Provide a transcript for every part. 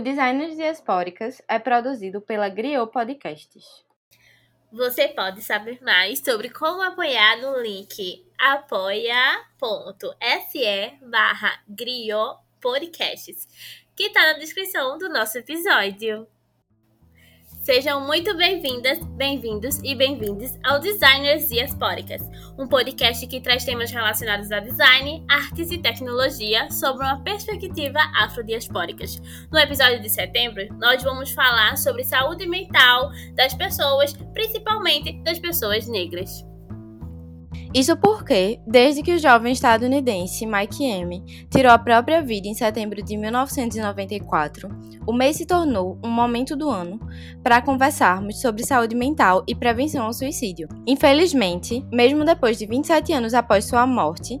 O Designers Diaspóricas é produzido pela Griot Podcasts. Você pode saber mais sobre como apoiar no link apoia.se barra Podcasts, que está na descrição do nosso episódio. Sejam muito bem-vindas, bem-vindos e bem-vindes ao Designers Diaspóricas, um podcast que traz temas relacionados a design, artes e tecnologia sob uma perspectiva afrodiaspóricas. No episódio de setembro, nós vamos falar sobre saúde mental das pessoas, principalmente das pessoas negras. Isso porque, desde que o jovem estadunidense Mike M tirou a própria vida em setembro de 1994, o mês se tornou um momento do ano para conversarmos sobre saúde mental e prevenção ao suicídio. Infelizmente, mesmo depois de 27 anos após sua morte,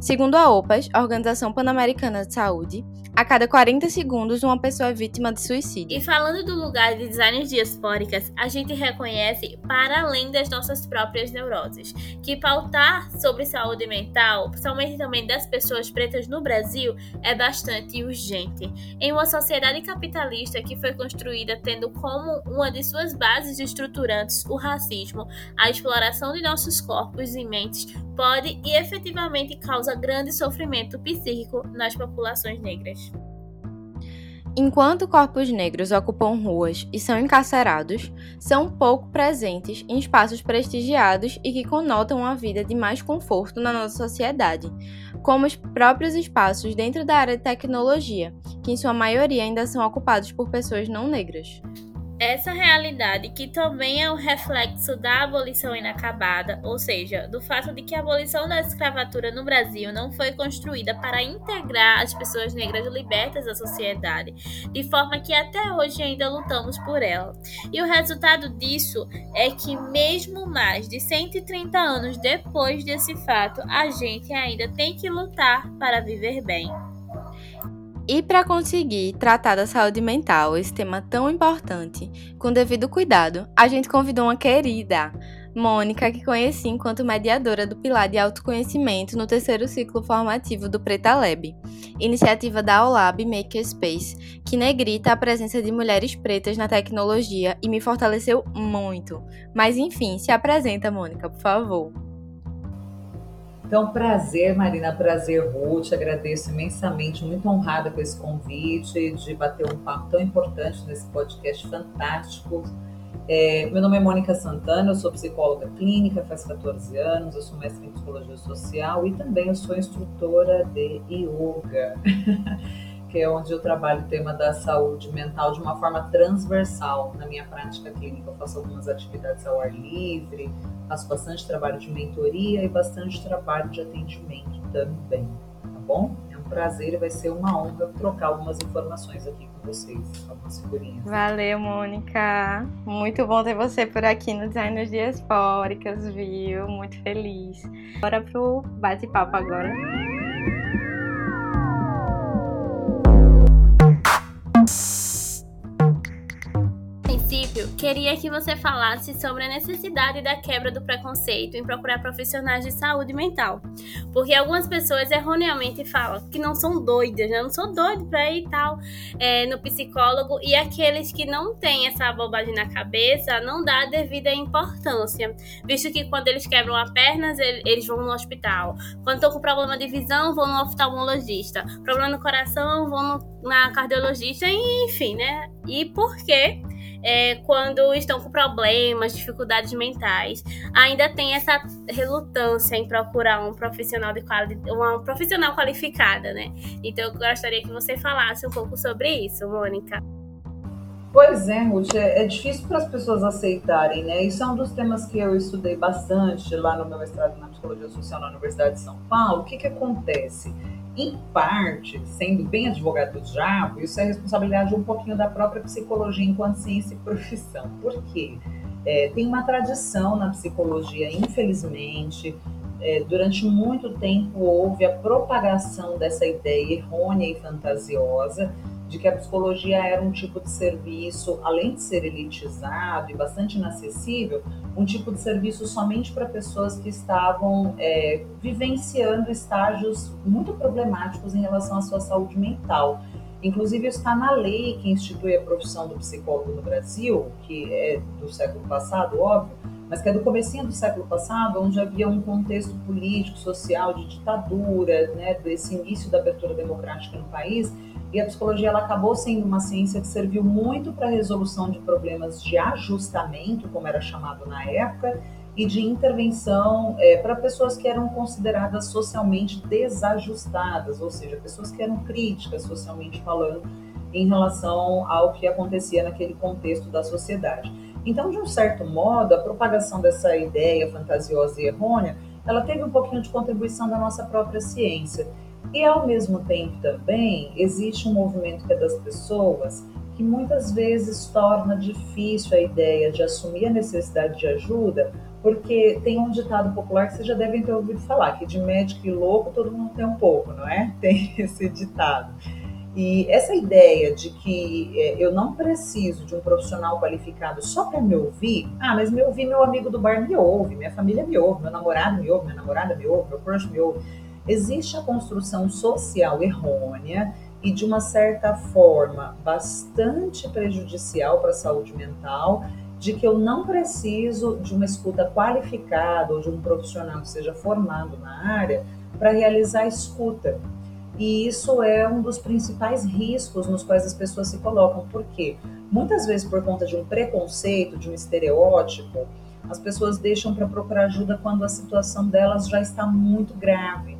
segundo a OPAS, Organização Pan-Americana de Saúde, a cada 40 segundos, uma pessoa é vítima de suicídio. E falando do lugar de designs diaspóricas, a gente reconhece, para além das nossas próprias neuroses, que pautar sobre saúde mental, principalmente também das pessoas pretas no Brasil, é bastante urgente. Em uma sociedade capitalista que foi construída tendo como uma de suas bases estruturantes o racismo, a exploração de nossos corpos e mentes pode e efetivamente causa grande sofrimento psíquico nas populações negras. Enquanto corpos negros ocupam ruas e são encarcerados, são pouco presentes em espaços prestigiados e que conotam uma vida de mais conforto na nossa sociedade, como os próprios espaços dentro da área de tecnologia, que em sua maioria ainda são ocupados por pessoas não negras. Essa realidade, que também é um reflexo da abolição inacabada, ou seja, do fato de que a abolição da escravatura no Brasil não foi construída para integrar as pessoas negras libertas à sociedade, de forma que até hoje ainda lutamos por ela. E o resultado disso é que, mesmo mais de 130 anos depois desse fato, a gente ainda tem que lutar para viver bem. E para conseguir tratar da saúde mental, esse tema tão importante, com devido cuidado, a gente convidou uma querida, Mônica, que conheci enquanto mediadora do Pilar de Autoconhecimento no terceiro ciclo formativo do Preta Lab, iniciativa da OLAB Makerspace, que negrita a presença de mulheres pretas na tecnologia e me fortaleceu muito. Mas enfim, se apresenta, Mônica, por favor. Então, prazer, Marina, prazer, Ruth. Agradeço imensamente, muito honrada com esse convite de bater um papo tão importante nesse podcast fantástico. É, meu nome é Mônica Santana, eu sou psicóloga clínica, faz 14 anos, eu sou mestre em psicologia social e também eu sou instrutora de yoga. que é onde eu trabalho o tema da saúde mental de uma forma transversal na minha prática clínica. Eu faço algumas atividades ao ar livre, faço bastante trabalho de mentoria e bastante trabalho de atendimento também, tá bom? É um prazer e vai ser uma honra trocar algumas informações aqui com vocês, algumas figurinhas. Valeu, Mônica! Muito bom ter você por aqui no Design Diaspóricas, viu? Muito feliz. Bora pro bate-papo agora. Queria que você falasse sobre a necessidade da quebra do preconceito em procurar profissionais de saúde mental. Porque algumas pessoas erroneamente falam que não são doidas, né? Eu não sou doido pra ir tal é, no psicólogo, e aqueles que não têm essa bobagem na cabeça não dá a devida importância, visto que quando eles quebram a perna, eles vão no hospital. Quando estão com problema de visão, vão no oftalmologista. Problema no coração, vão no, na cardiologista, enfim, né? E por quê? É, quando estão com problemas, dificuldades mentais, ainda tem essa relutância em procurar um profissional de quali uma profissional qualificada, né? Então eu gostaria que você falasse um pouco sobre isso, Mônica. Pois é, Ruth, é, é difícil para as pessoas aceitarem, né? Isso é um dos temas que eu estudei bastante lá no meu mestrado na psicologia social na Universidade de São Paulo. O que que acontece? Em parte, sendo bem advogado do diabo, isso é responsabilidade um pouquinho da própria psicologia enquanto ciência e profissão. Por quê? É, tem uma tradição na psicologia, infelizmente, é, durante muito tempo houve a propagação dessa ideia errônea e fantasiosa de que a psicologia era um tipo de serviço, além de ser elitizado e bastante inacessível, um tipo de serviço somente para pessoas que estavam é, vivenciando estágios muito problemáticos em relação à sua saúde mental. Inclusive está na lei que institui a profissão do psicólogo no Brasil, que é do século passado, óbvio, mas que é do comecinho do século passado, onde havia um contexto político, social, de ditadura, né, desse início da abertura democrática no país, e a psicologia ela acabou sendo uma ciência que serviu muito para a resolução de problemas de ajustamento, como era chamado na época, e de intervenção é, para pessoas que eram consideradas socialmente desajustadas, ou seja, pessoas que eram críticas socialmente falando em relação ao que acontecia naquele contexto da sociedade. Então, de um certo modo, a propagação dessa ideia fantasiosa e errônea, ela teve um pouquinho de contribuição da nossa própria ciência. E, ao mesmo tempo, também, existe um movimento que é das pessoas que muitas vezes torna difícil a ideia de assumir a necessidade de ajuda, porque tem um ditado popular que vocês já devem ter ouvido falar, que de médico e louco todo mundo tem um pouco, não é? Tem esse ditado. E essa ideia de que é, eu não preciso de um profissional qualificado só para me ouvir, ah, mas me ouvir, meu amigo do bar me ouve, minha família me ouve, meu namorado me ouve, minha namorada me ouve, meu crush me ouve. Existe a construção social errônea e de uma certa forma bastante prejudicial para a saúde mental de que eu não preciso de uma escuta qualificada ou de um profissional que seja formado na área para realizar a escuta. E isso é um dos principais riscos nos quais as pessoas se colocam, porque muitas vezes por conta de um preconceito, de um estereótipo, as pessoas deixam para procurar ajuda quando a situação delas já está muito grave.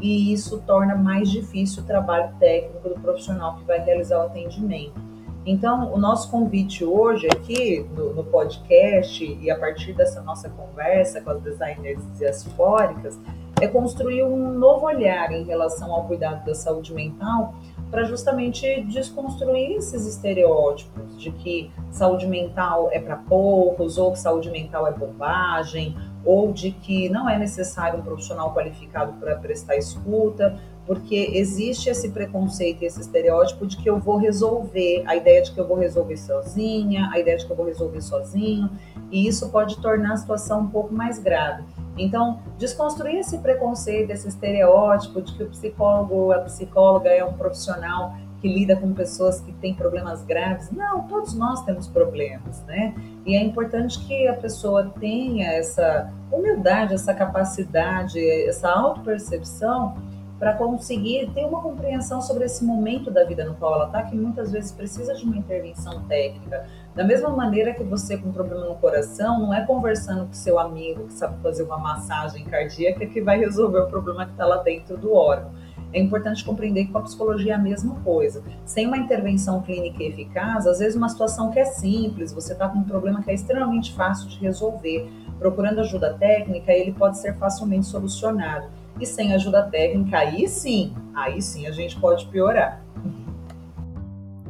E isso torna mais difícil o trabalho técnico do profissional que vai realizar o atendimento. Então, o nosso convite hoje aqui no, no, podcast e a partir dessa nossa conversa com as designers diaspóricas é construir um novo olhar em relação ao cuidado da saúde mental para justamente desconstruir esses estereótipos de que saúde mental é para poucos, ou que saúde mental é bobagem, ou de que não é necessário um profissional qualificado para prestar escuta, porque existe esse preconceito e esse estereótipo de que eu vou resolver, a ideia de que eu vou resolver sozinha, a ideia de que eu vou resolver sozinho, e isso pode tornar a situação um pouco mais grave. Então, desconstruir esse preconceito, esse estereótipo de que o psicólogo ou a psicóloga é um profissional que lida com pessoas que têm problemas graves. Não, todos nós temos problemas, né? E é importante que a pessoa tenha essa humildade, essa capacidade, essa autopercepção para conseguir ter uma compreensão sobre esse momento da vida no qual ela está, que muitas vezes precisa de uma intervenção técnica. Da mesma maneira que você com problema no coração, não é conversando com seu amigo que sabe fazer uma massagem cardíaca que vai resolver o problema que está lá dentro do órgão. É importante compreender que com a psicologia é a mesma coisa. Sem uma intervenção clínica eficaz, às vezes uma situação que é simples, você está com um problema que é extremamente fácil de resolver. Procurando ajuda técnica, ele pode ser facilmente solucionado e sem ajuda técnica, aí sim, aí sim a gente pode piorar.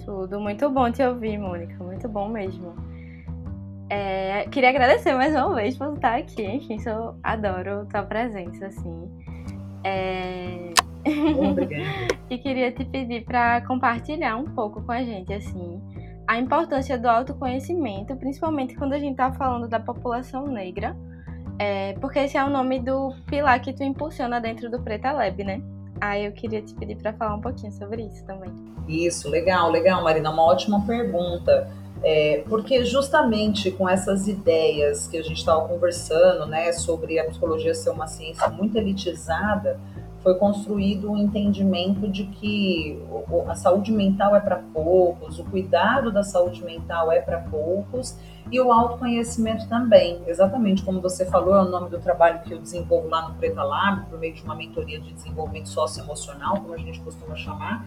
Tudo muito bom te ouvir, Mônica, muito bom mesmo. É, queria agradecer mais uma vez por estar aqui, enfim, eu adoro tua presença, assim. É... E queria te pedir para compartilhar um pouco com a gente, assim, a importância do autoconhecimento, principalmente quando a gente está falando da população negra, é, porque esse é o nome do pilar que tu impulsiona dentro do Preta Lab, né? Aí eu queria te pedir para falar um pouquinho sobre isso também. Isso, legal, legal, Marina, uma ótima pergunta. É, porque justamente com essas ideias que a gente estava conversando, né, sobre a psicologia ser uma ciência muito elitizada, foi construído um entendimento de que a saúde mental é para poucos, o cuidado da saúde mental é para poucos e o autoconhecimento também. Exatamente como você falou, é o nome do trabalho que eu desenvolvo lá no Preta Lab, por meio de uma mentoria de desenvolvimento socioemocional, como a gente costuma chamar.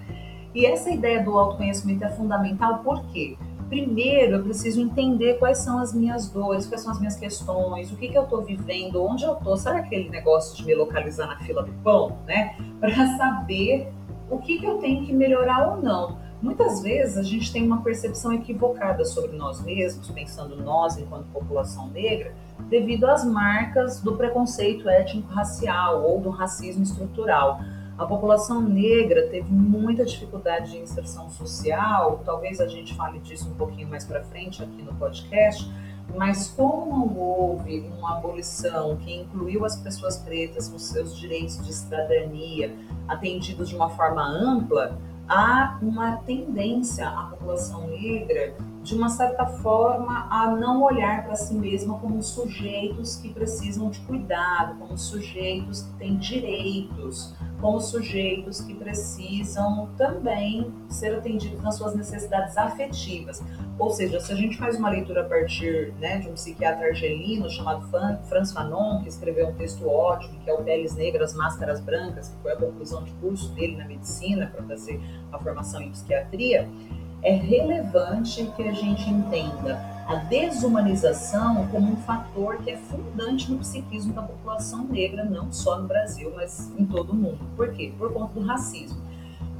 E essa ideia do autoconhecimento é fundamental por quê? primeiro eu preciso entender quais são as minhas dores, quais são as minhas questões, o que, que eu estou vivendo, onde eu estou. Sabe aquele negócio de me localizar na fila do pão, né? Para saber o que, que eu tenho que melhorar ou não. Muitas vezes a gente tem uma percepção equivocada sobre nós mesmos, pensando nós enquanto população negra, devido às marcas do preconceito étnico-racial ou do racismo estrutural. A população negra teve muita dificuldade de inserção social, talvez a gente fale disso um pouquinho mais para frente aqui no podcast, mas como não houve uma abolição que incluiu as pessoas pretas com seus direitos de cidadania atendidos de uma forma ampla, há uma tendência à população negra, de uma certa forma, a não olhar para si mesma como sujeitos que precisam de cuidado, como sujeitos que têm direitos, como sujeitos que precisam também ser atendidos nas suas necessidades afetivas. Ou seja, se a gente faz uma leitura a partir né, de um psiquiatra argelino chamado Franz Fanon, que escreveu um texto ótimo, que é o Peles Negras, Máscaras Brancas, que foi a conclusão de curso dele na medicina para fazer a formação em psiquiatria, é relevante que a gente entenda a desumanização como um fator que é fundante no psiquismo da população negra, não só no Brasil, mas em todo o mundo. Por quê? Por conta do racismo.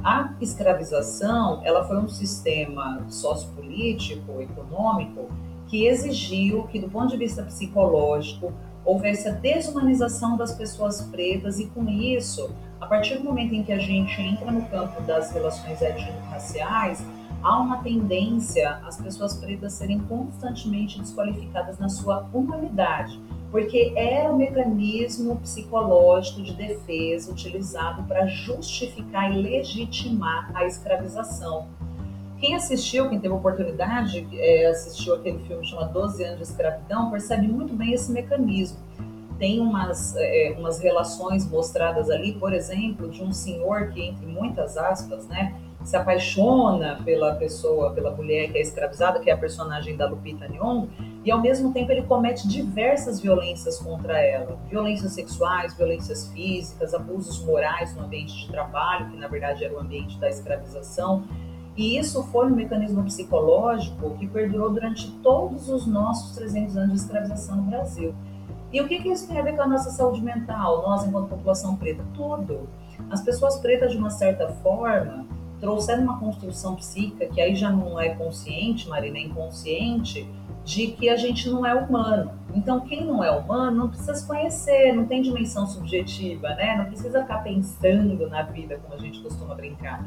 A escravização, ela foi um sistema sociopolítico, econômico, que exigiu que, do ponto de vista psicológico, houvesse a desumanização das pessoas pretas e, com isso, a partir do momento em que a gente entra no campo das relações étnico-raciais, há uma tendência às pessoas pretas serem constantemente desqualificadas na sua humanidade, porque era o mecanismo psicológico de defesa utilizado para justificar e legitimar a escravização. Quem assistiu, quem teve oportunidade, é, assistiu aquele filme chamado 12 anos de escravidão, percebe muito bem esse mecanismo. Tem umas, é, umas relações mostradas ali, por exemplo, de um senhor que, entre muitas aspas, né, se apaixona pela pessoa, pela mulher que é escravizada, que é a personagem da Lupita Nyong'o, e ao mesmo tempo ele comete diversas violências contra ela, violências sexuais, violências físicas, abusos morais no ambiente de trabalho, que na verdade era o ambiente da escravização. E isso foi um mecanismo psicológico que perdurou durante todos os nossos 300 anos de escravização no Brasil. E o que, que isso tem a ver com a nossa saúde mental, nós enquanto população preta? Tudo. As pessoas pretas, de uma certa forma, trouxeram uma construção psíquica que aí já não é consciente, Marina, é inconsciente, de que a gente não é humano. Então, quem não é humano não precisa se conhecer, não tem dimensão subjetiva, né? Não precisa ficar pensando na vida, como a gente costuma brincar.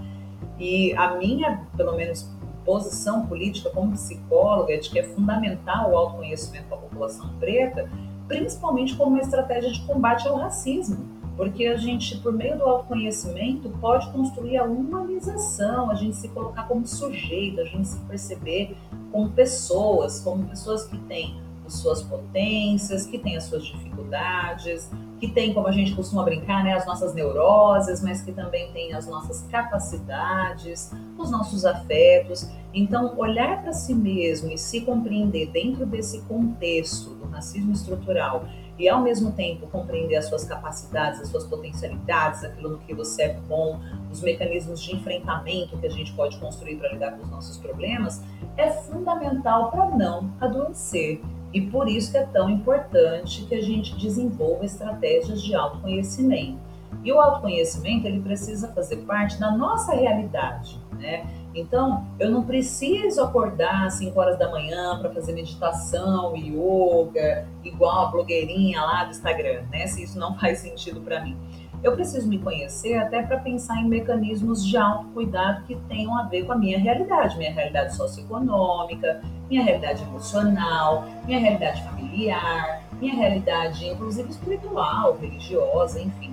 E a minha, pelo menos, posição política como psicóloga é de que é fundamental o autoconhecimento da população preta, principalmente como uma estratégia de combate ao racismo porque a gente, por meio do autoconhecimento, pode construir a humanização, a gente se colocar como sujeito, a gente se perceber como pessoas, como pessoas que têm as suas potências, que têm as suas dificuldades, que têm, como a gente costuma brincar, né, as nossas neuroses, mas que também têm as nossas capacidades, os nossos afetos. Então, olhar para si mesmo e se compreender dentro desse contexto do racismo estrutural e ao mesmo tempo compreender as suas capacidades, as suas potencialidades, aquilo no que você é bom, os mecanismos de enfrentamento que a gente pode construir para lidar com os nossos problemas, é fundamental para não adoecer. E por isso é tão importante que a gente desenvolva estratégias de autoconhecimento. E o autoconhecimento ele precisa fazer parte da nossa realidade, né? Então, eu não preciso acordar às 5 horas da manhã para fazer meditação, yoga, igual a blogueirinha lá do Instagram, né? Se isso não faz sentido para mim. Eu preciso me conhecer até para pensar em mecanismos de autocuidado que tenham a ver com a minha realidade, minha realidade socioeconômica, minha realidade emocional, minha realidade familiar, minha realidade, inclusive espiritual, religiosa, enfim.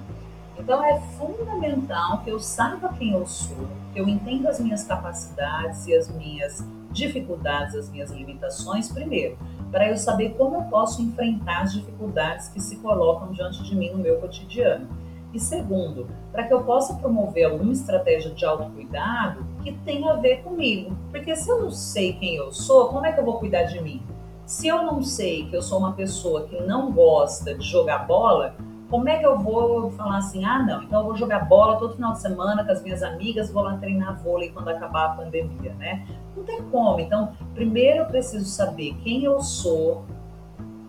Então é fundamental que eu saiba quem eu sou, que eu entenda as minhas capacidades e as minhas dificuldades, as minhas limitações, primeiro, para eu saber como eu posso enfrentar as dificuldades que se colocam diante de mim no meu cotidiano. E segundo, para que eu possa promover alguma estratégia de autocuidado que tenha a ver comigo. Porque se eu não sei quem eu sou, como é que eu vou cuidar de mim? Se eu não sei que eu sou uma pessoa que não gosta de jogar bola, como é que eu vou falar assim, ah, não, então eu vou jogar bola todo final de semana com as minhas amigas, vou lá treinar vôlei quando acabar a pandemia, né? Não tem como. Então, primeiro eu preciso saber quem eu sou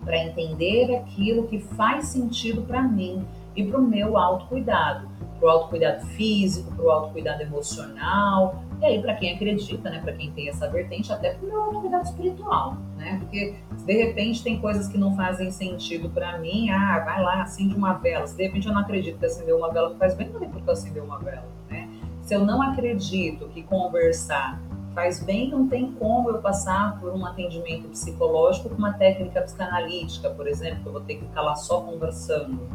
para entender aquilo que faz sentido para mim e para o meu autocuidado, para o autocuidado físico, para o autocuidado emocional, e aí, para quem acredita, né, para quem tem essa vertente, até para o meu autocuidado espiritual, né? Porque de repente tem coisas que não fazem sentido para mim, ah, vai lá, acende uma vela. Se de repente eu não acredito que acender uma vela faz bem, não é porque eu acender uma vela, né? Se eu não acredito que conversar faz bem, não tem como eu passar por um atendimento psicológico com uma técnica psicanalítica, por exemplo, que eu vou ter que ficar lá só conversando.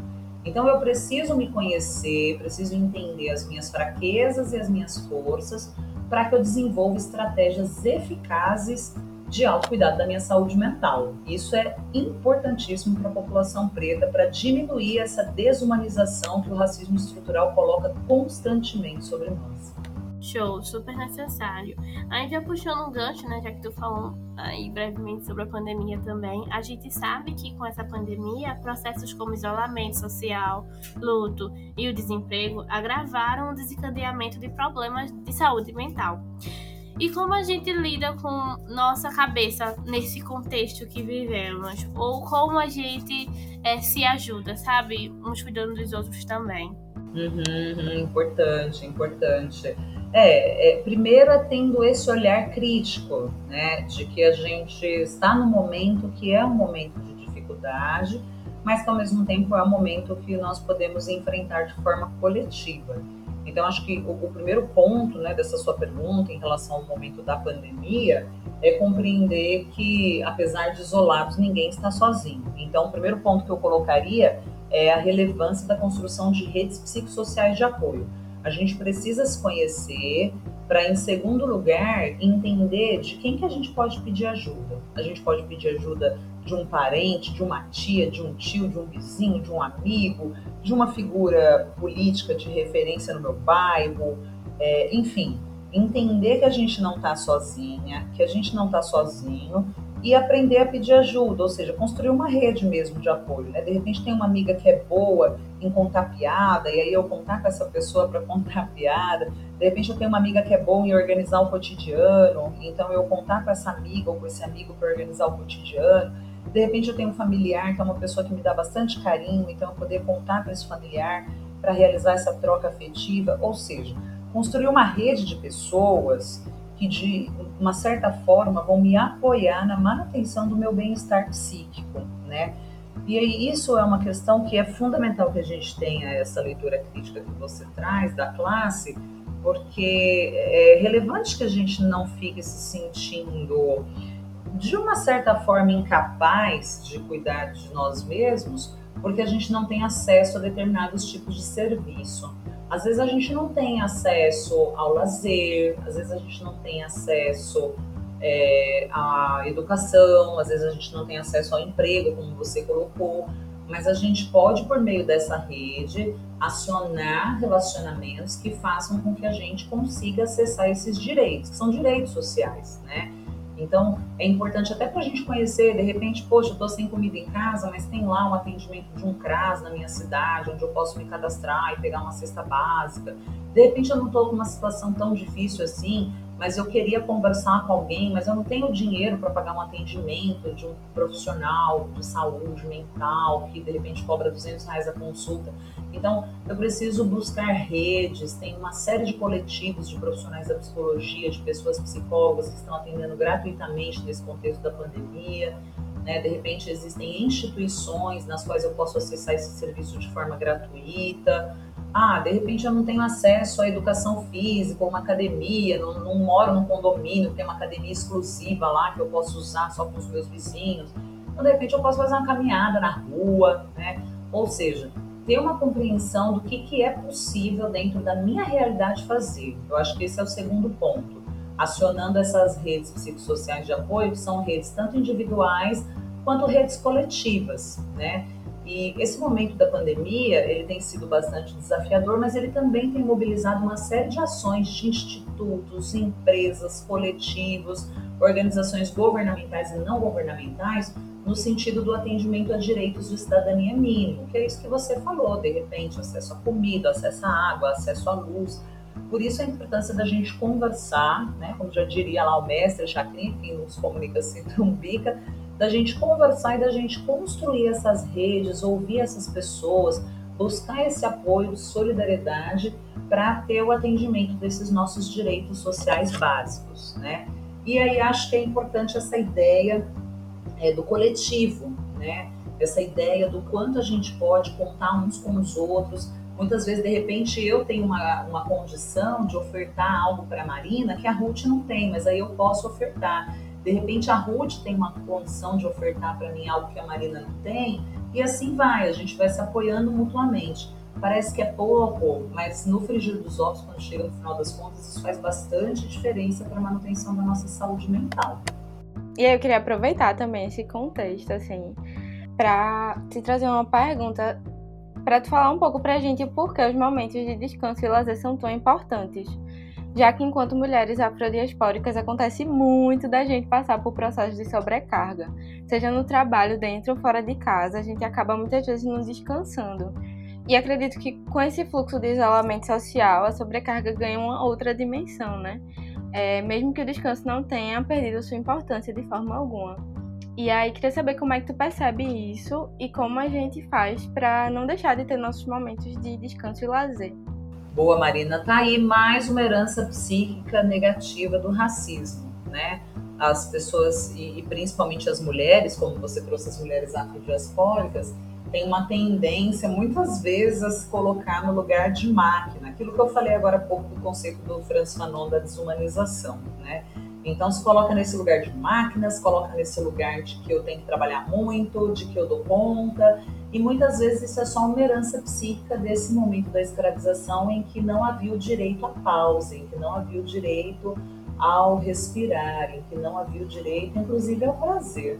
Então eu preciso me conhecer, preciso entender as minhas fraquezas e as minhas forças para que eu desenvolva estratégias eficazes de autocuidado da minha saúde mental. Isso é importantíssimo para a população preta para diminuir essa desumanização que o racismo estrutural coloca constantemente sobre nós. Show, super necessário. Já puxando um gancho, né, já que tu falou aí brevemente sobre a pandemia também, a gente sabe que com essa pandemia, processos como isolamento social, luto e o desemprego agravaram o desencadeamento de problemas de saúde mental. E como a gente lida com nossa cabeça nesse contexto que vivemos? Ou como a gente é, se ajuda, sabe? Uns cuidando dos outros também. Uhum, importante, importante. É, é, primeiro é tendo esse olhar crítico, né? De que a gente está no momento que é um momento de dificuldade, mas que ao mesmo tempo é um momento que nós podemos enfrentar de forma coletiva. Então, acho que o, o, primeiro ponto né, dessa sua pergunta em relação ao momento da pandemia é compreender que, apesar de isolados, ninguém está sozinho. Então, o primeiro ponto que eu colocaria é a relevância da construção de redes psicossociais de apoio. A gente precisa se conhecer para, em segundo lugar, entender de quem que a gente pode pedir ajuda. A gente pode pedir ajuda de um parente, de uma tia, de um tio, de um vizinho, de um amigo, de uma figura política de referência no meu bairro, é, enfim, entender que a gente não está sozinha, que a gente não está sozinho e aprender a pedir ajuda, ou seja, construir uma rede mesmo de apoio. Né? De repente tem uma amiga que é boa em contar piada, e aí eu contar com essa pessoa para contar piada. De repente eu tenho uma amiga que é boa em organizar o cotidiano, então eu contar com essa amiga ou com esse amigo para organizar o cotidiano. De repente eu tenho um familiar que é uma pessoa que me dá bastante carinho, então eu poder contar com esse familiar para realizar essa troca afetiva, ou seja, construir uma rede de pessoas que de uma certa forma vão me apoiar na manutenção do meu bem-estar psíquico, né? E aí isso é uma questão que é fundamental que a gente tenha essa leitura crítica que você traz da classe, porque é relevante que a gente não fique se sentindo de uma certa forma incapaz de cuidar de nós mesmos, porque a gente não tem acesso a determinados tipos de serviço. Às vezes a gente não tem acesso ao lazer, às vezes a gente não tem acesso é, à educação, às vezes a gente não tem acesso ao emprego, como você colocou, mas a gente pode, por meio dessa rede, acionar relacionamentos que façam com que a gente consiga acessar esses direitos, que são direitos sociais, né? Então, é importante até para a gente conhecer, de repente, poxa, eu estou sem comida em casa, mas tem lá um atendimento de um CRAS na minha cidade, onde eu posso me cadastrar e pegar uma cesta básica. De repente, eu não estou com uma situação tão difícil assim, mas eu queria conversar com alguém, mas eu não tenho dinheiro para pagar um atendimento de um profissional de saúde mental que de repente cobra 200 reais a consulta. Então, eu preciso buscar redes, tem uma série de coletivos de profissionais da psicologia, de pessoas psicólogas que estão atendendo gratuitamente nesse contexto da pandemia. Né? De repente, existem instituições nas quais eu posso acessar esse serviço de forma gratuita. Ah, de repente eu não tenho acesso à educação física, uma academia, não, não moro num condomínio, tem uma academia exclusiva lá que eu posso usar só com os meus vizinhos. Então, de repente, eu posso fazer uma caminhada na rua, né? Ou seja, ter uma compreensão do que, que é possível dentro da minha realidade fazer. Eu acho que esse é o segundo ponto. Acionando essas redes psicossociais de apoio, que são redes tanto individuais quanto redes coletivas, né? E esse momento da pandemia, ele tem sido bastante desafiador, mas ele também tem mobilizado uma série de ações de institutos, empresas, coletivos, organizações governamentais e não governamentais, no sentido do atendimento a direitos de cidadania mínimo, que é isso que você falou, de repente, acesso à comida, acesso à água, acesso à luz. Por isso a importância da gente conversar, né, como já diria lá o mestre Chacrin, que nos comunica se trumbica, da gente conversar e da gente construir essas redes, ouvir essas pessoas, buscar esse apoio, solidariedade para ter o atendimento desses nossos direitos sociais básicos, né? E aí acho que é importante essa ideia é, do coletivo, né? Essa ideia do quanto a gente pode contar uns com os outros. Muitas vezes, de repente, eu tenho uma, uma condição de ofertar algo para a Marina que a Ruth não tem, mas aí eu posso ofertar. De repente, a Ruth tem uma condição de ofertar para mim algo que a Marina não tem, E assim vai, a gente vai se apoiando mutuamente. Parece que é pouco, mas no frigir dos ovos, quando chega no final das contas, isso faz bastante diferença para a manutenção da nossa saúde mental. E eu queria aproveitar também esse contexto, assim, para te trazer uma pergunta, para te falar um pouco para a gente o porquê os momentos de descanso e lazer são tão importantes. Já que enquanto mulheres afrodiaspóricas acontece muito da gente passar por processos de sobrecarga, seja no trabalho, dentro ou fora de casa, a gente acaba muitas vezes não descansando. E acredito que com esse fluxo de isolamento social, a sobrecarga ganha uma outra dimensão, né? É, mesmo que o descanso não tenha perdido sua importância de forma alguma. E aí, queria saber como é que tu percebe isso e como a gente faz para não deixar de ter nossos momentos de descanso e lazer. Boa, Marina. Tá aí mais uma herança psíquica negativa do racismo, né? As pessoas, e, principalmente as mulheres, como você trouxe as mulheres afrodiaspóricas, tem uma tendência, muitas vezes, a se colocar no lugar de máquina. Aquilo que eu falei agora há pouco do conceito do Franz Fanon da desumanização, né? Então, se coloca nesse lugar de máquina, se coloca nesse lugar de que eu tenho que trabalhar muito, de que eu dou conta, e muitas vezes isso é só uma herança psíquica desse momento da escravização em que não havia o direito à pausa, em que não havia o direito ao respirar, em que não havia o direito, inclusive, ao prazer.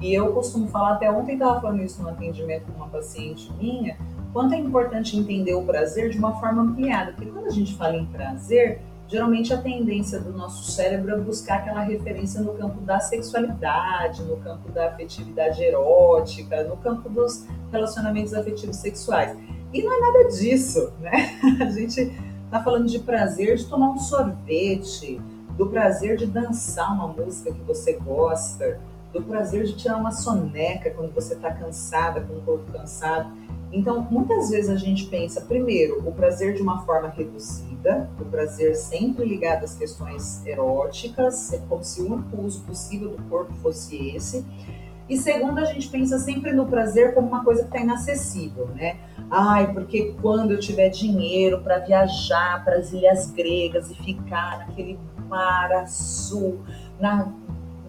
E eu costumo falar, até ontem estava falando isso no atendimento com uma paciente minha, quanto é importante entender o prazer de uma forma ampliada. Porque quando a gente fala em prazer, geralmente a tendência do nosso cérebro é buscar aquela referência no campo da sexualidade, no campo da afetividade erótica, no campo dos relacionamentos afetivos sexuais. E não é nada disso, né? A gente está falando de prazer de tomar um sorvete, do prazer de dançar uma música que você gosta, do prazer de tirar uma soneca quando você está cansada, com o corpo cansado. Então, muitas vezes a gente pensa, primeiro, o prazer de uma forma reduzida, o prazer sempre ligado às questões eróticas, é como se o único uso possível do corpo fosse esse. E segundo, a gente pensa sempre no prazer como uma coisa que está inacessível, né? Ai, porque quando eu tiver dinheiro para viajar para as ilhas gregas e ficar naquele mar azul, na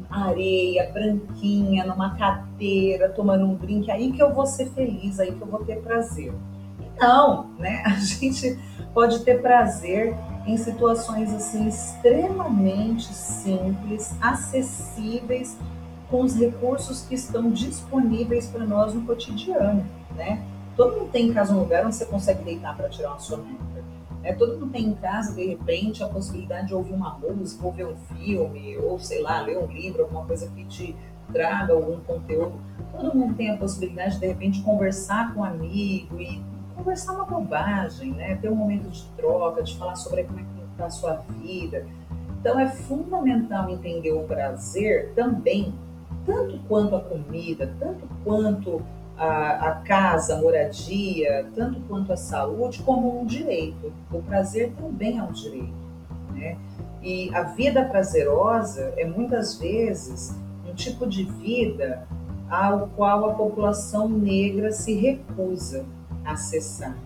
areia, branquinha, numa cadeira, tomando um drink, aí que eu vou ser feliz, aí que eu vou ter prazer. Não, né? A gente pode ter prazer em situações assim extremamente simples, acessíveis, com os recursos que estão disponíveis para nós no cotidiano, né? Todo mundo tem em casa um lugar onde você consegue deitar para tirar uma soneca é, todo mundo tem em casa, de repente, a possibilidade de ouvir uma música, ou ver um filme, ou sei lá, ler um livro, alguma coisa que te traga algum conteúdo. Todo mundo tem a possibilidade, de repente, conversar com um amigo e conversar uma bobagem, né? ter um momento de troca, de falar sobre como é que está a sua vida. Então, é fundamental entender o prazer também, tanto quanto a comida, tanto quanto a, a, casa, a moradia, tanto quanto a saúde, como um direito. O prazer também é um direito. Né? E a vida prazerosa é muitas vezes um tipo de vida ao qual a população negra se recusa a acessar,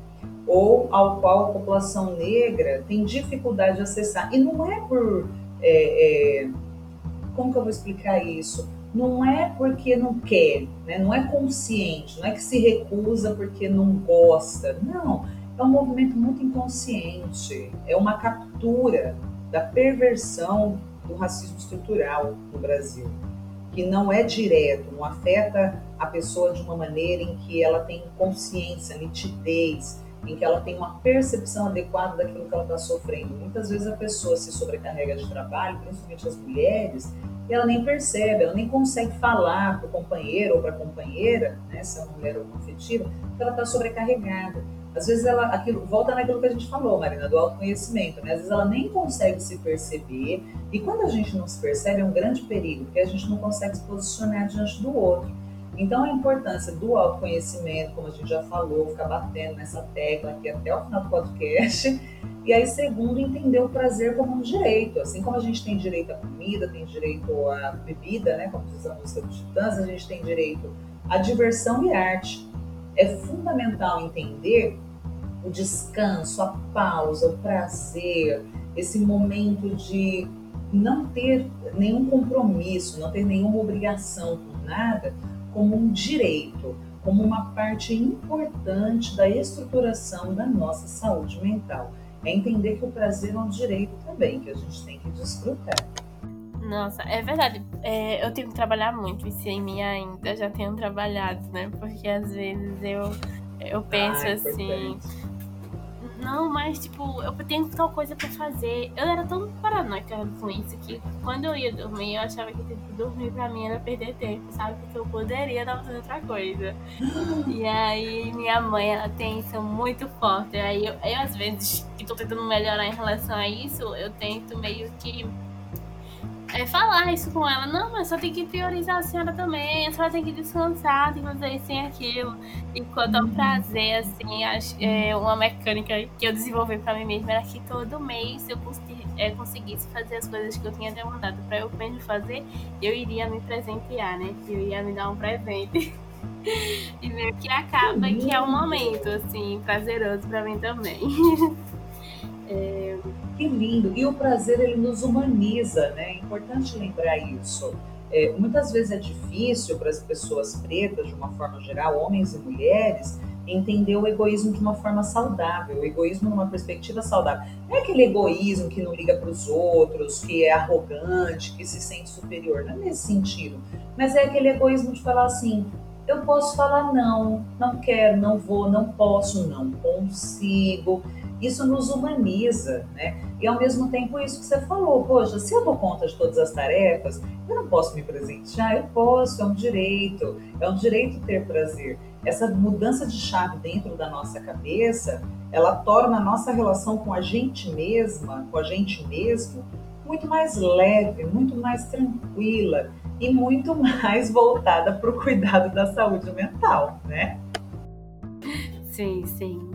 ou ao qual a população negra tem dificuldade de acessar. E não é por. É, é, como que eu vou explicar isso? Não é porque não quer, né? não é consciente, não é que se recusa porque não gosta. Não, é um movimento muito inconsciente, é uma captura da perversão do racismo estrutural no Brasil, que não é direto, não afeta a pessoa de uma maneira em que ela tem consciência, nitidez, em que ela tem uma percepção adequada daquilo que ela está sofrendo. Muitas vezes a pessoa se sobrecarrega de trabalho, principalmente as mulheres, e ela nem percebe, ela nem consegue falar para o companheiro ou para a companheira, né, se é uma mulher afetiva, que ela está sobrecarregada. Às vezes ela, aquilo, volta naquilo que a gente falou, Marina, do autoconhecimento, né? Às vezes ela nem consegue se perceber, e quando a gente não se percebe é um grande perigo, porque a gente não consegue se posicionar diante do outro. Então, a importância do autoconhecimento, como a gente já falou, ficar batendo nessa tecla aqui até o final do podcast. E aí, segundo, entender o prazer como um direito. Assim como a gente tem direito à comida, tem direito à bebida, né? Como diz a música dos Titãs, a gente tem direito à diversão e arte. É fundamental entender o descanso, a pausa, o prazer, esse momento de não ter nenhum compromisso, não ter nenhuma obrigação com nada, como um direito. como uma parte importante da estruturação da nossa saúde mental. É entender que o prazer é um direito também, que a gente tem que desfrutar. Nossa, é verdade. É, eu tenho que trabalhar muito isso em mim ainda. Já tenho trabalhado, né? Porque às vezes eu, eu penso ah, é assim. Não, mas tipo, eu tenho tal coisa pra fazer. Eu era tão paranoica com isso que quando eu ia dormir, eu achava que tipo, dormir pra mim era perder tempo, sabe? Porque eu poderia estar fazendo outra coisa. e aí minha mãe, ela tem isso muito forte. Aí eu, eu às vezes que tô tentando melhorar em relação a isso, eu tento meio que é falar isso com ela. Não, mas só tem que priorizar a senhora também. A senhora tem que descansar, tem que fazer isso e aquilo. E quanto ao prazer, assim, é, uma mecânica que eu desenvolvi pra mim mesma era que todo mês eu é, conseguisse fazer as coisas que eu tinha demandado pra eu mesmo fazer, eu iria me presentear, né? Eu ia me dar um presente. e meio que acaba que é um momento, assim, prazeroso pra mim também. é... Que lindo! E o prazer ele nos humaniza, né? É importante lembrar isso. É, muitas vezes é difícil para as pessoas pretas, de uma forma geral, homens e mulheres, entender o egoísmo de uma forma saudável, o egoísmo numa perspectiva saudável. Não é aquele egoísmo que não liga para os outros, que é arrogante, que se sente superior, não é nesse sentido. Mas é aquele egoísmo de falar assim: eu posso falar não, não quero, não vou, não posso, não consigo. Isso nos humaniza, né? E ao mesmo tempo isso que você falou, poxa, se eu dou conta de todas as tarefas, eu não posso me presentear, eu posso, é um direito, é um direito ter prazer. Essa mudança de chave dentro da nossa cabeça, ela torna a nossa relação com a gente mesma, com a gente mesmo, muito mais leve, muito mais tranquila e muito mais voltada para o cuidado da saúde mental, né? Sim, sim.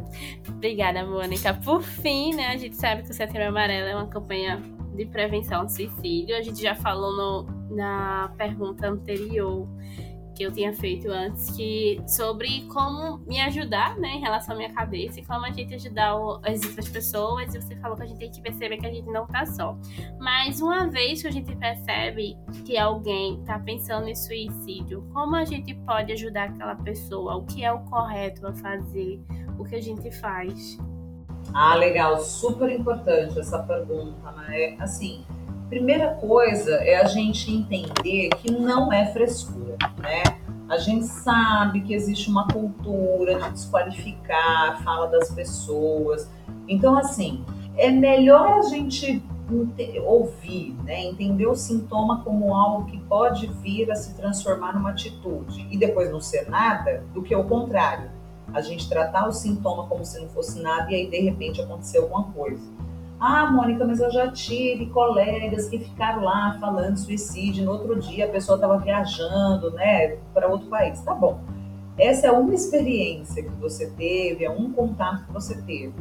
Obrigada, Mônica. Por fim, né, a gente sabe que o Setembro Amarelo é uma campanha de prevenção do suicídio. A gente já falou no, na pergunta anterior que eu tinha feito antes, que sobre como me ajudar, né, em relação à minha cabeça e como a gente ajudar o, as outras pessoas. E você falou que a gente tem que perceber que a gente não tá só. Mas uma vez que a gente percebe que alguém tá pensando em suicídio, como a gente pode ajudar aquela pessoa? O que é o correto a fazer? O que a gente faz? Ah, legal, super importante essa pergunta, né? Assim, Primeira coisa é a gente entender que não é frescura, né? A gente sabe que existe uma cultura de desqualificar a fala das pessoas. Então, assim, é melhor a gente ouvir, né? entender o sintoma como algo que pode vir a se transformar numa atitude e depois não ser nada, do que o contrário. A gente tratar o sintoma como se não fosse nada e aí de repente acontecer alguma coisa. Ah, Mônica, mas eu já tive colegas que ficaram lá falando suicídio. No outro dia a pessoa estava viajando, né, para outro país. Tá bom. Essa é uma experiência que você teve, é um contato que você teve.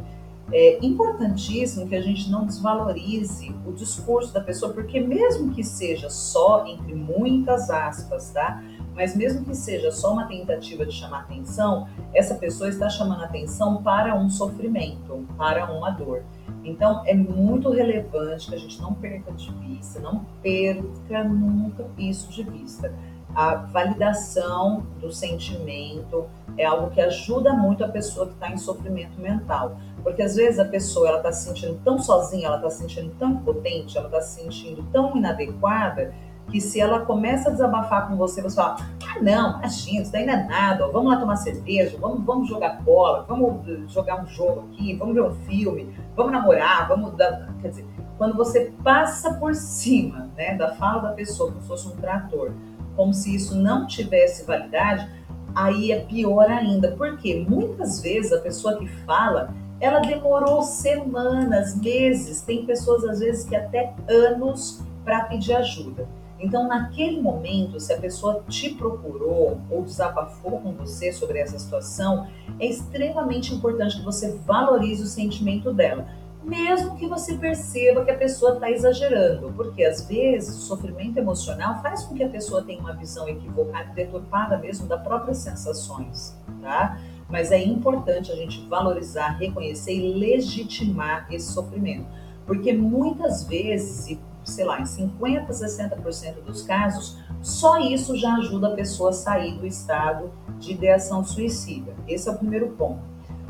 É importantíssimo que a gente não desvalorize o discurso da pessoa, porque mesmo que seja só, entre muitas aspas, tá? Mas mesmo que seja só uma tentativa de chamar atenção, essa pessoa está chamando atenção para um sofrimento, para uma dor. Então, é muito relevante que a gente não perca de vista, não perca nunca isso de vista. A validação do sentimento é algo que ajuda muito a pessoa que está em sofrimento mental. Porque às vezes a pessoa ela está se sentindo tão sozinha, ela está se sentindo tão impotente, ela está se sentindo tão inadequada, que se ela começa a desabafar com você, você fala, ah não, imagina, isso daí não é nada, vamos lá tomar cerveja, vamos, vamos jogar bola, vamos jogar um jogo aqui, vamos ver um filme, vamos namorar, vamos dar. Quer dizer, quando você passa por cima né, da fala da pessoa, como se fosse um trator, como se isso não tivesse validade, aí é pior ainda. Porque muitas vezes a pessoa que fala, ela demorou semanas, meses, tem pessoas às vezes que até anos para pedir ajuda. Então, naquele momento, se a pessoa te procurou ou desabafou com você sobre essa situação, é extremamente importante que você valorize o sentimento dela, mesmo que você perceba que a pessoa está exagerando, porque às vezes o sofrimento emocional faz com que a pessoa tenha uma visão equivocada e deturpada mesmo das próprias sensações, tá? Mas é importante a gente valorizar, reconhecer e legitimar esse sofrimento. Porque muitas vezes, e sei lá, em 50%, 60% dos casos, Só isso já ajuda a pessoa a sair do estado de ideação suicida. Esse é o primeiro ponto.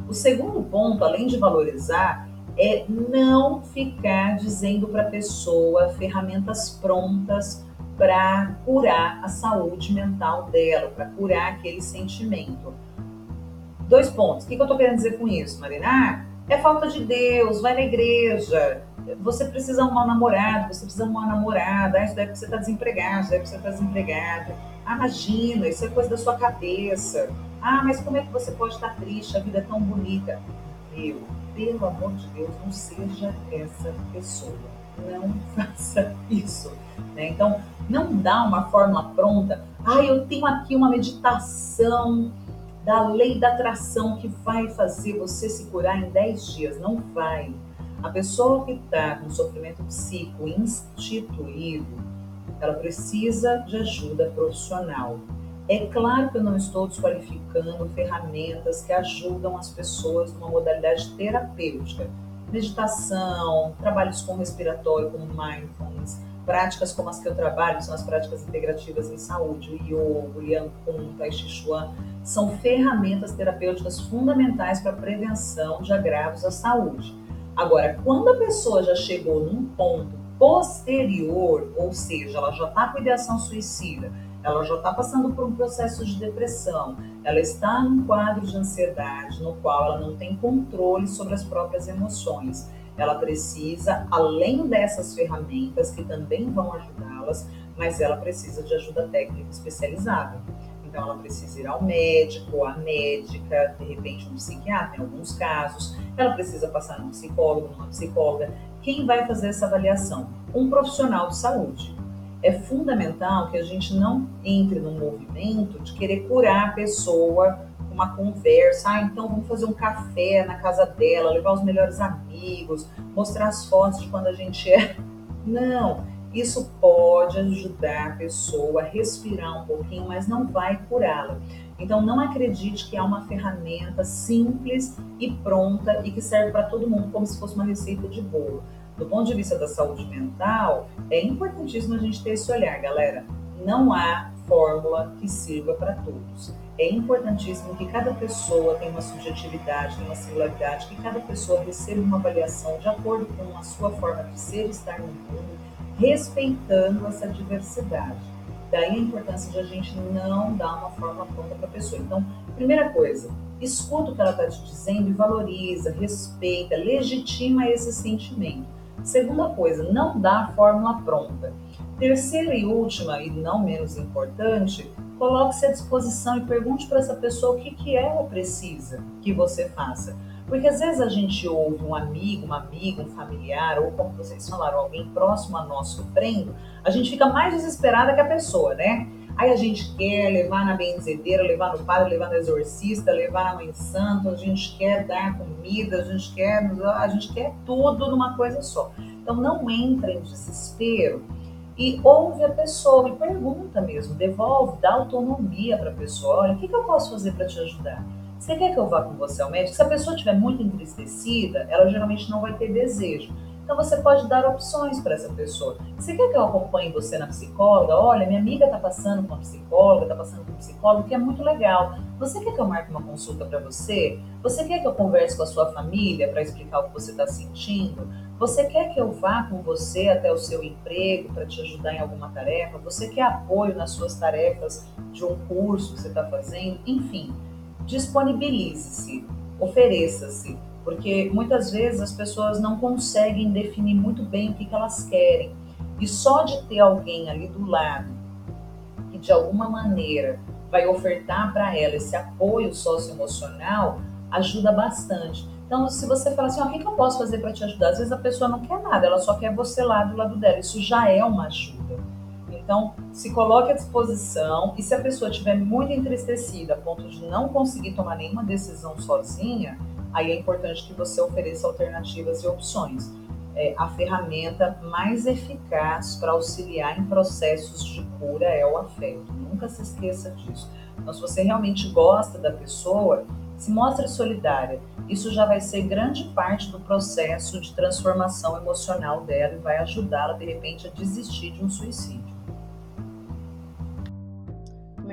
O segundo ponto, além de valorizar, é não ficar dizendo para a pessoa ferramentas prontas para curar a saúde mental dela, para curar aquele sentimento. Dois pontos. O que, eu estou querendo dizer com isso, Marina? Ah, é falta de Deus, vai na igreja, você precisa arrumar um namorado, você precisa arrumar uma namorada, ah, isso deve você está desempregado, isso que você está desempregada. Ah, imagina, isso é coisa da sua cabeça. Ah, mas como é que você pode estar triste? A vida é tão bonita. Meu, pelo amor de Deus, não seja essa pessoa. Não faça isso. Né? Então, não dá uma fórmula pronta. Ah, eu tenho aqui uma meditação da lei da atração que vai fazer você se curar em 10 dias. Não vai. A pessoa que está com sofrimento psíquico instituído, ela precisa de ajuda profissional. É claro que eu não estou desqualificando ferramentas que ajudam as pessoas numa modalidade terapêutica. Meditação, trabalhos com respiratório, como mindfulness, práticas como as que eu trabalho, são as práticas integrativas em saúde, o yoga, o yang kun, tai chi chuan, são ferramentas terapêuticas fundamentais para a prevenção de agravos à saúde. Agora, quando a pessoa já chegou num ponto posterior, ou seja, ela já está com ideação suicida, ela já está passando por um processo de depressão, ela está num quadro de ansiedade no qual ela não tem controle sobre as próprias emoções. Ela precisa, além dessas ferramentas que também vão ajudá-las, mas ela precisa de ajuda técnica especializada. Então, ela precisa ir ao médico, à médica, de repente um psiquiatra, em alguns casos. Ela precisa passar num psicólogo, numa psicóloga. Quem vai fazer essa avaliação? Um profissional de saúde. É fundamental que a gente não entre num movimento de querer curar a pessoa uma conversa, ah, então vamos fazer um café na casa dela, levar os melhores amigos, mostrar as fotos de quando a gente é. Não, isso pode ajudar a pessoa a respirar um pouquinho, mas não vai curá-la. Então, não acredite que há uma ferramenta simples e pronta e que serve para todo mundo, como se fosse uma receita de bolo. Do ponto de vista da saúde mental, é importantíssimo a gente ter esse olhar, galera. Não há fórmula que sirva para todos. É importantíssimo que cada pessoa tenha uma subjetividade, tenha uma singularidade, que cada pessoa receba uma avaliação de acordo com a sua forma de ser e estar no mundo respeitando essa diversidade. Daí a importância de a gente não dar uma forma pronta para a pessoa. Então, primeira coisa, escuta o que ela está te dizendo e valoriza, respeita, legitima esse sentimento. Segunda coisa, não dá a fórmula pronta. Terceira e última, e não menos importante, coloque-se à disposição e pergunte para essa pessoa o que, que ela precisa que você faça. Porque às vezes a gente ouve um amigo, uma amiga, um familiar, ou como vocês falaram, alguém próximo a nós sofrendo, a gente fica mais desesperada que a pessoa, né? Aí a gente quer levar na benzedeira, levar no padre, levar no exorcista, levar na mãe santa, a gente quer dar comida, a gente quer, a gente quer tudo numa coisa só. Então não entra em desespero e ouve a pessoa e pergunta mesmo, devolve, dá autonomia para a pessoa. Olha, o que, que eu posso fazer para te ajudar? Você quer que eu vá com você ao médico? Se a pessoa estiver muito entristecida, ela geralmente não vai ter desejo. Então você pode dar opções para essa pessoa. Você quer que eu acompanhe você na psicóloga? Olha, minha amiga está passando com uma psicóloga, está passando com um psicólogo, que é muito legal. Você quer que eu marque uma consulta para você? Você quer que eu converse com a sua família para explicar o que você está sentindo? Você quer que eu vá com você até o seu emprego para te ajudar em alguma tarefa? Você quer apoio nas suas tarefas de um curso que você está fazendo? Enfim, disponibilize-se, ofereça-se, porque muitas vezes as pessoas não conseguem definir muito bem o que, que elas querem. E só de ter alguém ali do lado que de alguma maneira vai ofertar para ela esse apoio socioemocional ajuda bastante. Então, se você fala assim, o que, que eu posso fazer para te ajudar? Às vezes a pessoa não quer nada, ela só quer você lá do lado dela. Isso já é uma ajuda. Então, se coloque à disposição e se a pessoa estiver muito entristecida a ponto de não conseguir tomar nenhuma decisão sozinha, aí é importante que você ofereça alternativas e opções. É, a ferramenta mais eficaz para auxiliar em processos de cura é o afeto. Nunca se esqueça disso. Então, se você realmente gosta da pessoa, se mostre solidária. Isso já vai ser grande parte do processo de transformação emocional dela e vai ajudá-la, de repente, a desistir de um suicídio.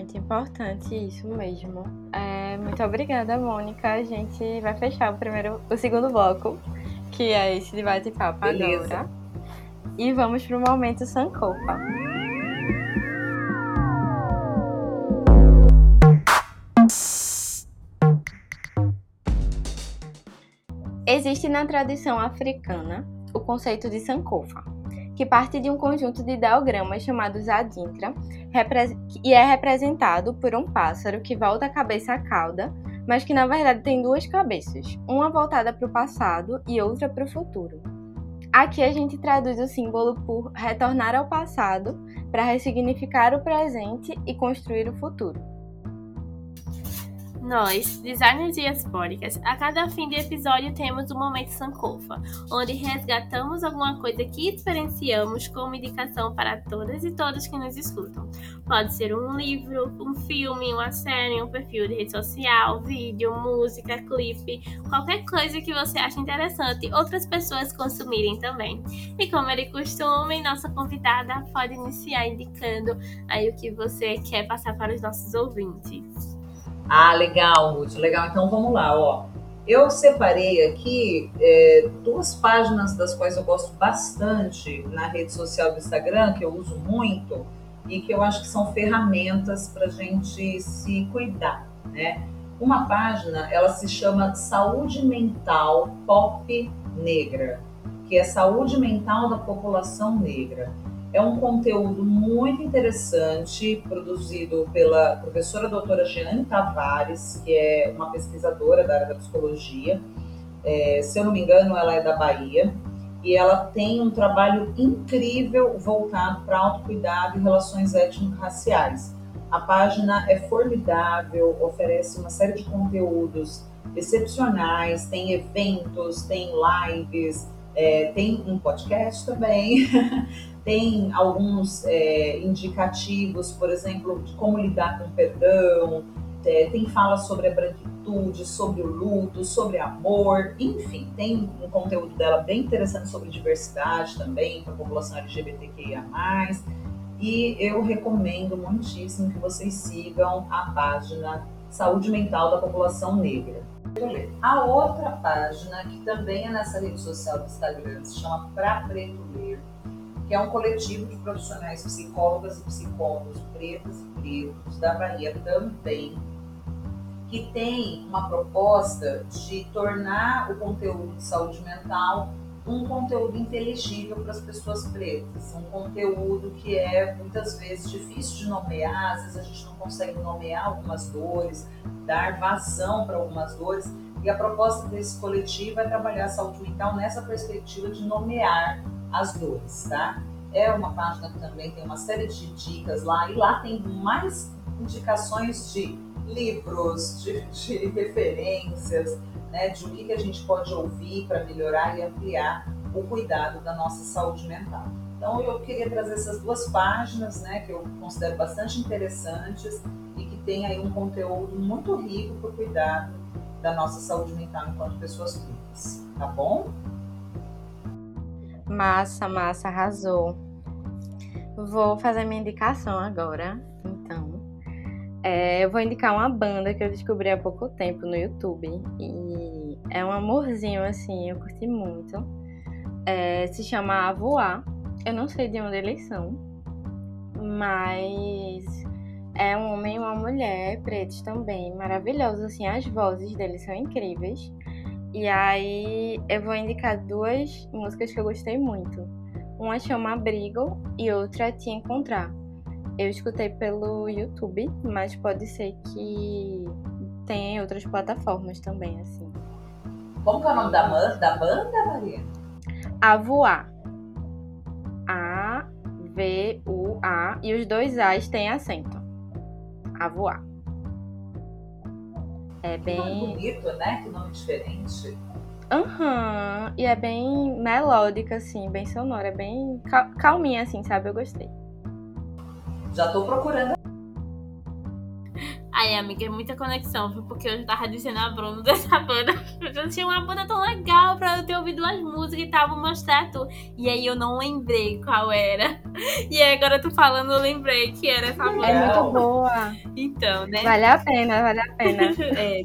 muito importante isso mesmo. É, muito obrigada, Mônica. A gente vai fechar o primeiro, o segundo bloco, que é esse de bate-papo agora. E vamos para o momento Sankofa. Existe na tradição africana o conceito de Sankofa, que parte de um conjunto de ideogramas chamados Adintra e é representado por um pássaro que volta a cabeça à cauda, mas que na verdade tem duas cabeças, uma voltada para o passado e outra para o futuro. Aqui a gente traduz o símbolo por retornar ao passado para ressignificar o presente e construir o futuro. Nós, designers diaspóricas, a cada fim de episódio temos o Momento Sankofa, onde resgatamos alguma coisa que experienciamos como indicação para todas e todos que nos escutam. Pode ser um livro, um filme, uma série, um perfil de rede social, vídeo, música, clipe, qualquer coisa que você ache interessante, outras pessoas consumirem também. E como é de costume, nossa convidada pode iniciar indicando aí o que você quer passar para os nossos ouvintes. Ah, legal, Ruth, legal. Então vamos lá, ó. Eu separei aqui é, duas páginas das quais eu gosto bastante na rede social do Instagram, que eu uso muito e que eu acho que são ferramentas para a gente se cuidar, né? Uma página, ela se chama Saúde Mental Pop Negra, que é saúde mental da população negra. É um conteúdo muito interessante, produzido pela professora doutora Jeane Tavares, que é uma pesquisadora da área da psicologia. É, se eu não me engano, ela é da Bahia. E ela tem um trabalho incrível voltado para autocuidado e relações étnico-raciais. A página é formidável, oferece uma série de conteúdos excepcionais, tem eventos, tem lives, é, tem um podcast também, tem alguns é, indicativos, por exemplo, de como lidar com o perdão, é, tem fala sobre a branquitude, sobre o luto, sobre amor, enfim, tem um conteúdo dela bem interessante sobre diversidade também, para a população LGBTQIA. E eu recomendo muitíssimo que vocês sigam a página Saúde Mental da População Negra. A outra página, que também é nessa rede social do Instagram, se chama Pra Preto Ler que é um coletivo de profissionais psicólogas e psicólogos pretas e pretos da Bahia também, que tem uma proposta de tornar o conteúdo de saúde mental um conteúdo inteligível para as pessoas pretas, um conteúdo que é muitas vezes difícil de nomear, às vezes a gente não consegue nomear algumas dores, dar vazão para algumas dores, e a proposta desse coletivo é trabalhar a saúde mental nessa perspectiva de nomear as dores, tá? É uma página que também tem uma série de dicas lá, e lá tem mais indicações de livros, de, de referências, né, de o que, que a gente pode ouvir para melhorar e ampliar o cuidado da nossa saúde mental. Então eu queria trazer essas duas páginas, né, que eu considero bastante interessantes e que tem aí um conteúdo muito rico para o cuidado da nossa saúde mental enquanto pessoas pretas, tá bom? Massa, massa, arrasou. Vou fazer minha indicação agora, então. É, eu vou indicar uma banda que eu descobri há pouco tempo no YouTube. E é um amorzinho, assim, eu curti muito. É, se chama Avoar. Eu não sei de onde eles são, mas é um homem e uma mulher, pretos também, maravilhosos, assim, as vozes deles são incríveis. E aí eu vou indicar duas músicas que eu gostei muito. Uma chama Abrigo e outra Te Encontrar. Eu escutei pelo YouTube, mas pode ser que tenha em outras plataformas também, assim. Como que é o nome da, da banda, Maria? A Voar. A, V, U, A. E os dois A's têm acento. A Voar. É bem. Que nome bonito, né? Que nome diferente. Aham. Uhum. E é bem melódica, assim, bem sonora, bem cal calminha, assim, sabe? Eu gostei. Já tô procurando. Ai, amiga, é muita conexão, viu? Porque eu tava dizendo a Bruno dessa banda. Eu tinha uma banda tão legal pra eu ter ouvido as músicas e tal, vou mostrar tu. E aí eu não lembrei qual era. E aí agora tu falando, eu lembrei que era essa banda. É muito boa. Então, né? Vale a pena, vale a pena. é.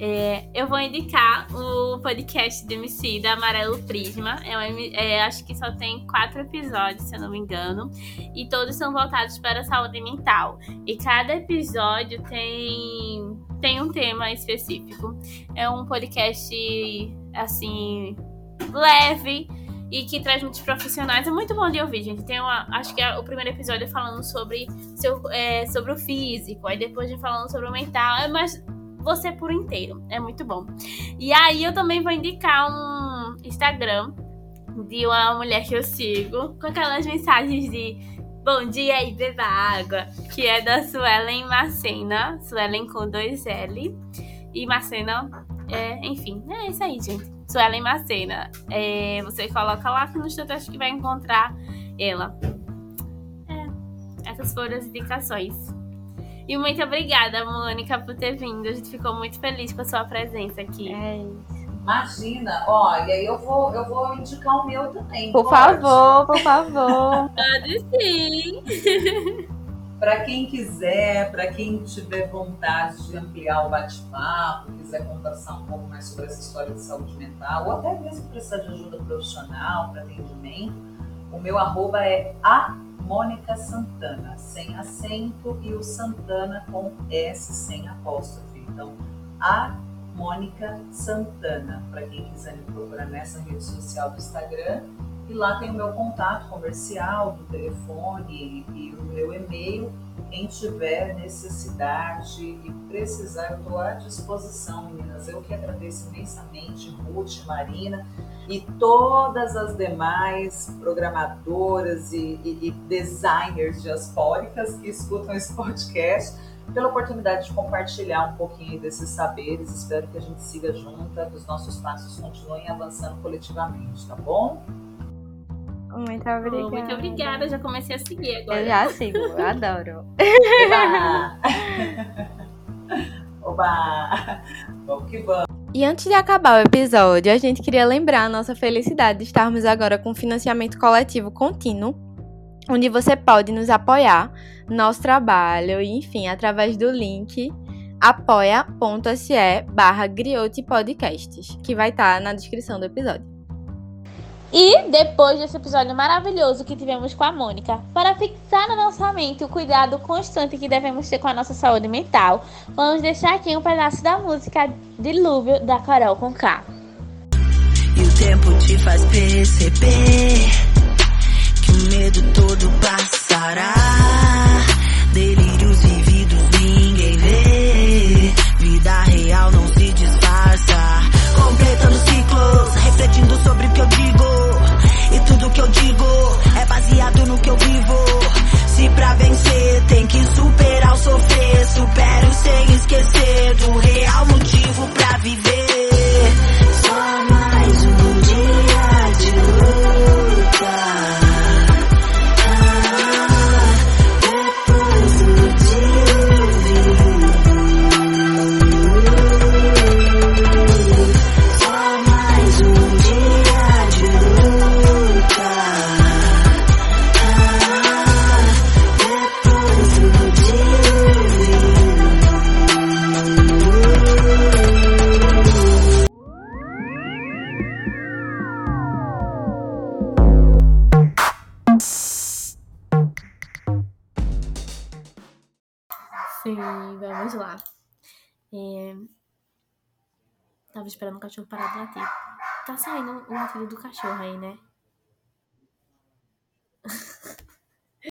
É, eu vou indicar o podcast do MC da Amarelo Prisma. É, um, é, acho que só tem quatro episódios, se eu não me engano. E todos são voltados para a saúde mental. E cada episódio tem, tem um tema específico. É um podcast, assim, leve e que traz muitos profissionais. É muito bom de ouvir, gente. Tem uma, acho que é o primeiro episódio é falando sobre, seu, é, sobre o físico, aí depois de falando sobre o mental. É mais você por inteiro. É muito bom. E aí eu também vou indicar um Instagram de uma mulher que eu sigo com aquelas mensagens de bom dia e beba água, que é da Suelen Macena, Suelen com dois L. E Macena, é, enfim, é isso aí, gente. Suelen Macena. É, você coloca lá que no instante acho que vai encontrar ela. É, essas foram as indicações. E muito obrigada, Mônica, por ter vindo. A gente ficou muito feliz com a sua presença aqui. É isso. Imagina, ó, e aí eu vou, eu vou indicar o meu também. Por pode? favor, por favor. Pode sim. Para quem quiser, para quem tiver vontade de ampliar o bate-papo, quiser conversar um pouco mais sobre essa história de saúde mental, ou até mesmo precisar de ajuda profissional para atendimento, o meu arroba é a Mônica Santana, sem acento, e o Santana com S sem apóstrofe. Então, a Mônica Santana, para quem quiser me procurar nessa rede social do Instagram. E lá tem o meu contato comercial, do telefone e o meu e-mail. Quem tiver necessidade e precisar, eu estou à disposição, meninas. Eu que agradeço imensamente, Ruth, Marina e todas as demais programadoras e, e, e designers diaspóricas que escutam esse podcast pela oportunidade de compartilhar um pouquinho desses saberes. Espero que a gente siga junta, que os nossos passos continuem avançando coletivamente, tá bom? Muito obrigada. Oh, muito obrigada, já comecei a seguir agora. Eu já sigo, eu adoro. Oba! Vamos que vamos. E antes de acabar o episódio, a gente queria lembrar a nossa felicidade de estarmos agora com financiamento coletivo contínuo, onde você pode nos apoiar, nosso trabalho, enfim, através do link apoia.se barra Podcasts, que vai estar na descrição do episódio. E depois desse episódio maravilhoso que tivemos com a Mônica, para fixar na nossa mente o cuidado constante que devemos ter com a nossa saúde mental, vamos deixar aqui um pedaço da música Dilúvio da Carol com K. E o tempo te faz perceber que o medo todo passará. Delírios vividos ninguém vê. Vida real não se disfarça. Completando ciclos, refletindo sobre o que eu digo. E tudo que eu digo é baseado no que eu vivo. Se pra vencer tem que superar o sofrer, supero sem esquecer do real motivo pra viver. Só mais um dia de luta. Tava esperando o cachorro parar de latir. Tá saindo o latido do cachorro aí, né?